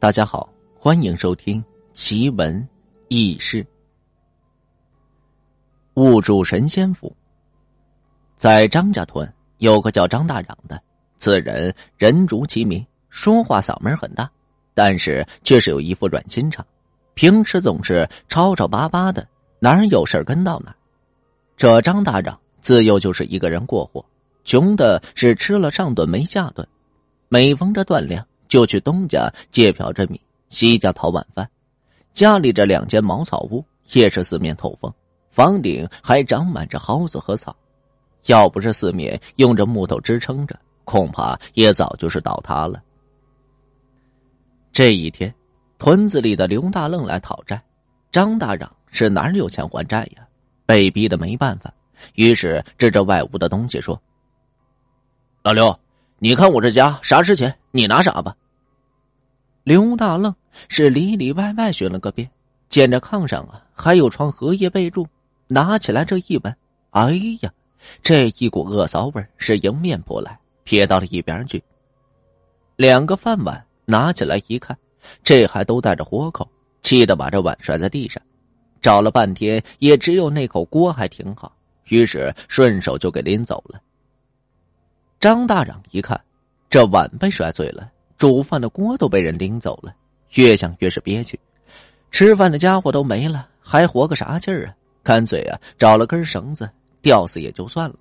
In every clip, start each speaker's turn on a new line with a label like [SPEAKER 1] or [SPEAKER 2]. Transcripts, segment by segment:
[SPEAKER 1] 大家好，欢迎收听奇闻异事。误住神仙府，在张家屯有个叫张大长的，此人人如其名，说话嗓门很大，但是却是有一副软心肠，平时总是吵吵巴巴的，哪儿有事跟到哪儿。这张大长自幼就是一个人过活，穷的是吃了上顿没下顿，每逢着断粮。就去东家借瓢着米，西家讨碗饭。家里这两间茅草屋也是四面透风，房顶还长满着蒿子和草。要不是四面用着木头支撑着，恐怕也早就是倒塌了。这一天，屯子里的刘大愣来讨债，张大嚷是哪有钱还债呀？被逼的没办法，于是指着外屋的东西说：“老刘。”你看我这家啥值钱，你拿啥吧。刘大愣是里里外外寻了个遍，见着炕上啊还有床荷叶被褥，拿起来这一闻，哎呀，这一股恶骚味是迎面扑来，撇到了一边去。两个饭碗拿起来一看，这还都带着豁口，气得把这碗摔在地上，找了半天也只有那口锅还挺好，于是顺手就给拎走了。张大嚷一看，这碗被摔碎了，煮饭的锅都被人拎走了，越想越是憋屈。吃饭的家伙都没了，还活个啥劲儿啊？干脆啊，找了根绳子吊死也就算了。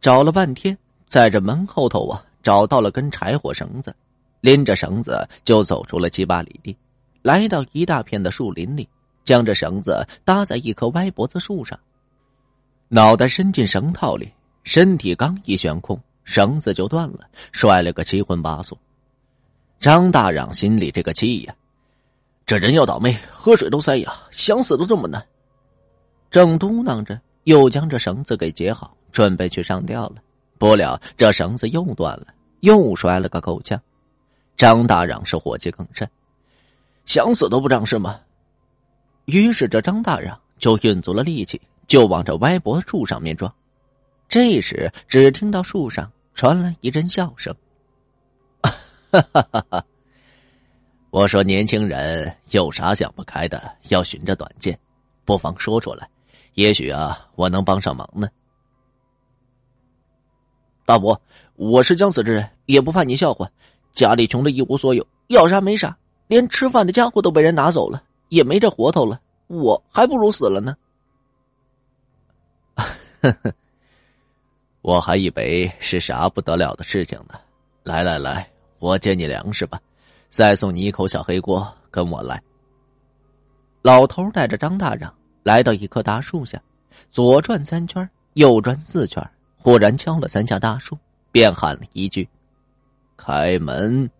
[SPEAKER 1] 找了半天，在这门后头啊，找到了根柴火绳子，拎着绳子就走出了七八里地，来到一大片的树林里，将这绳子搭在一棵歪脖子树上，脑袋伸进绳套里。身体刚一悬空，绳子就断了，摔了个七荤八素。张大嚷心里这个气呀，这人要倒霉，喝水都塞牙，想死都这么难。正嘟囔着，又将这绳子给解好，准备去上吊了。不料这绳子又断了，又摔了个够呛。张大嚷是火气更甚，想死都不仗势吗？于是这张大嚷就运足了力气，就往这歪脖树上面撞。这时，只听到树上传来一阵笑声：“哈哈哈哈！我说年轻人有啥想不开的，要寻着短见，不妨说出来，也许啊，我能帮上忙呢。”
[SPEAKER 2] 大伯，我是将死之人，也不怕你笑话。家里穷的一无所有，要啥没啥，连吃饭的家伙都被人拿走了，也没这活头了，我还不如死了呢。
[SPEAKER 1] 呵呵。我还以为是啥不得了的事情呢。来来来，我借你粮食吧，再送你一口小黑锅。跟我来。
[SPEAKER 2] 老头带着张大让来到一棵大树下，左转三圈，右转四圈，忽然敲了三下大树，便喊了一句：“开门！”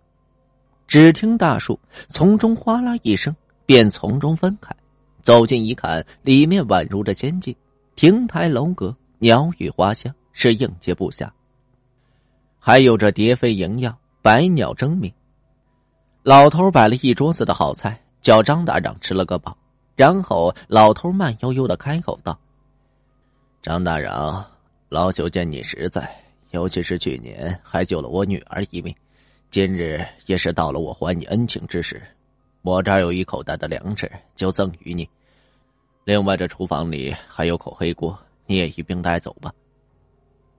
[SPEAKER 2] 只听大树从中哗啦一声，便从中分开。走近一看，里面宛如这仙境，亭台楼阁，鸟语花香。是应接不暇，还有这蝶飞萦绕，百鸟争鸣。老头摆了一桌子的好菜，叫张大长吃了个饱，然后老头慢悠悠的开口道：“
[SPEAKER 1] 张大长，老朽见你实在，尤其是去年还救了我女儿一命，今日也是到了我还你恩情之时。我这儿有一口袋的粮食，就赠与你。另外，这厨房里还有口黑锅，你也一并带走吧。”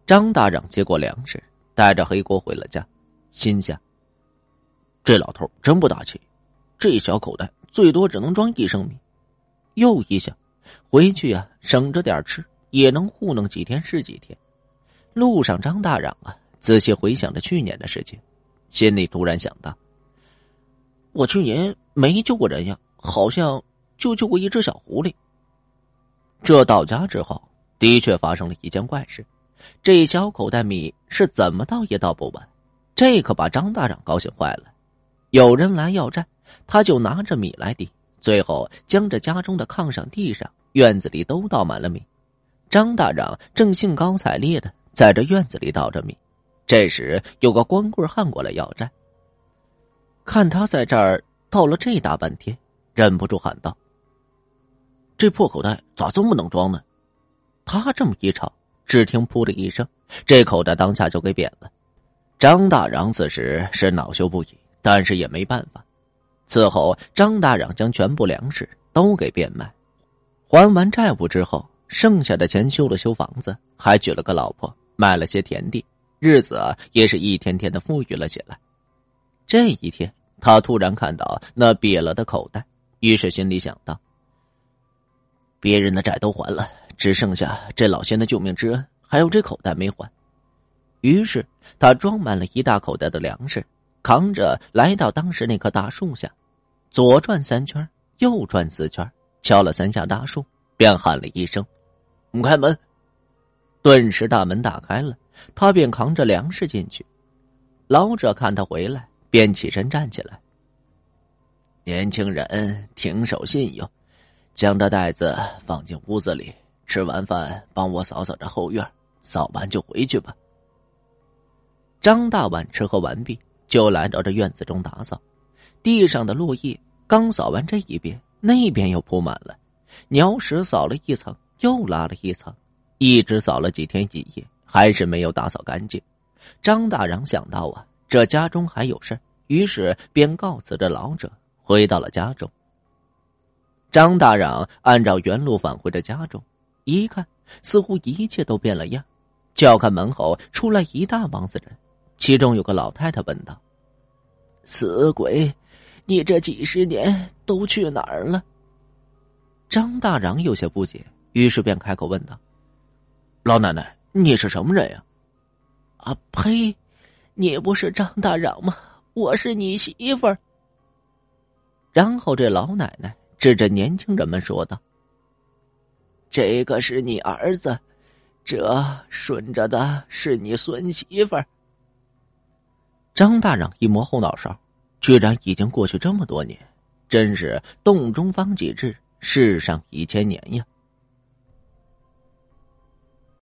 [SPEAKER 2] 张大长接过粮食，带着黑锅回了家，心想：这老头真不大气，这小口袋最多只能装一升米。又一想，回去呀，省着点吃，也能糊弄几天是几天。路上，张大嚷啊，仔细回想着去年的事情，心里突然想到：我去年没救过人呀，好像就救过一只小狐狸。这到家之后，的确发生了一件怪事。这小口袋米是怎么倒也倒不完，这可把张大长高兴坏了。有人来要债，他就拿着米来抵，最后将这家中的炕上、地上、院子里都倒满了米。张大长正兴高采烈的在这院子里倒着米，这时有个光棍汉过来要债。看他在这儿倒了这大半天，忍不住喊道：“这破口袋咋这么能装呢？”他这么一吵。只听“噗”的一声，这口袋当下就给扁了。张大嚷此时是恼羞不已，但是也没办法，此后，张大嚷将全部粮食都给变卖，还完债务之后，剩下的钱修了修房子，还娶了个老婆，买了些田地，日子也是一天天的富裕了起来。这一天，他突然看到那瘪了的口袋，于是心里想到：别人的债都还了，只剩下这老仙的救命之恩，还有这口袋没还。于是他装满了一大口袋的粮食，扛着来到当时那棵大树下，左转三圈，右转四圈，敲了三下大树，便喊了一声：“开门！”顿时大门打开了，他便扛着粮食进去。老者看他回来。便起身站起来。年轻人挺守信用，将这袋子放进屋子里，吃完饭帮我扫扫这后院，扫完就回去吧。张大碗吃喝完毕，就来到这院子中打扫。地上的落叶刚扫完这一边，那边又铺满了。鸟屎扫了一层，又拉了一层，一直扫了几天几夜，还是没有打扫干净。张大嚷想到啊。这家中还有事于是便告辞着老者，回到了家中。张大嚷按照原路返回着家中，一看，似乎一切都变了样。叫开门后，出来一大帮子人，其中有个老太太问道：“死鬼，你这几十年都去哪儿了？”张大嚷有些不解，于是便开口问道：“老奶奶，你是什么人呀？”“啊呸！”你不是张大嚷吗？我是你媳妇儿。然后这老奶奶指着年轻人们说道：“这个是你儿子，这顺着的是你孙媳妇儿。”张大嚷一摸后脑勺，居然已经过去这么多年，真是洞中方几日，世上一千年呀！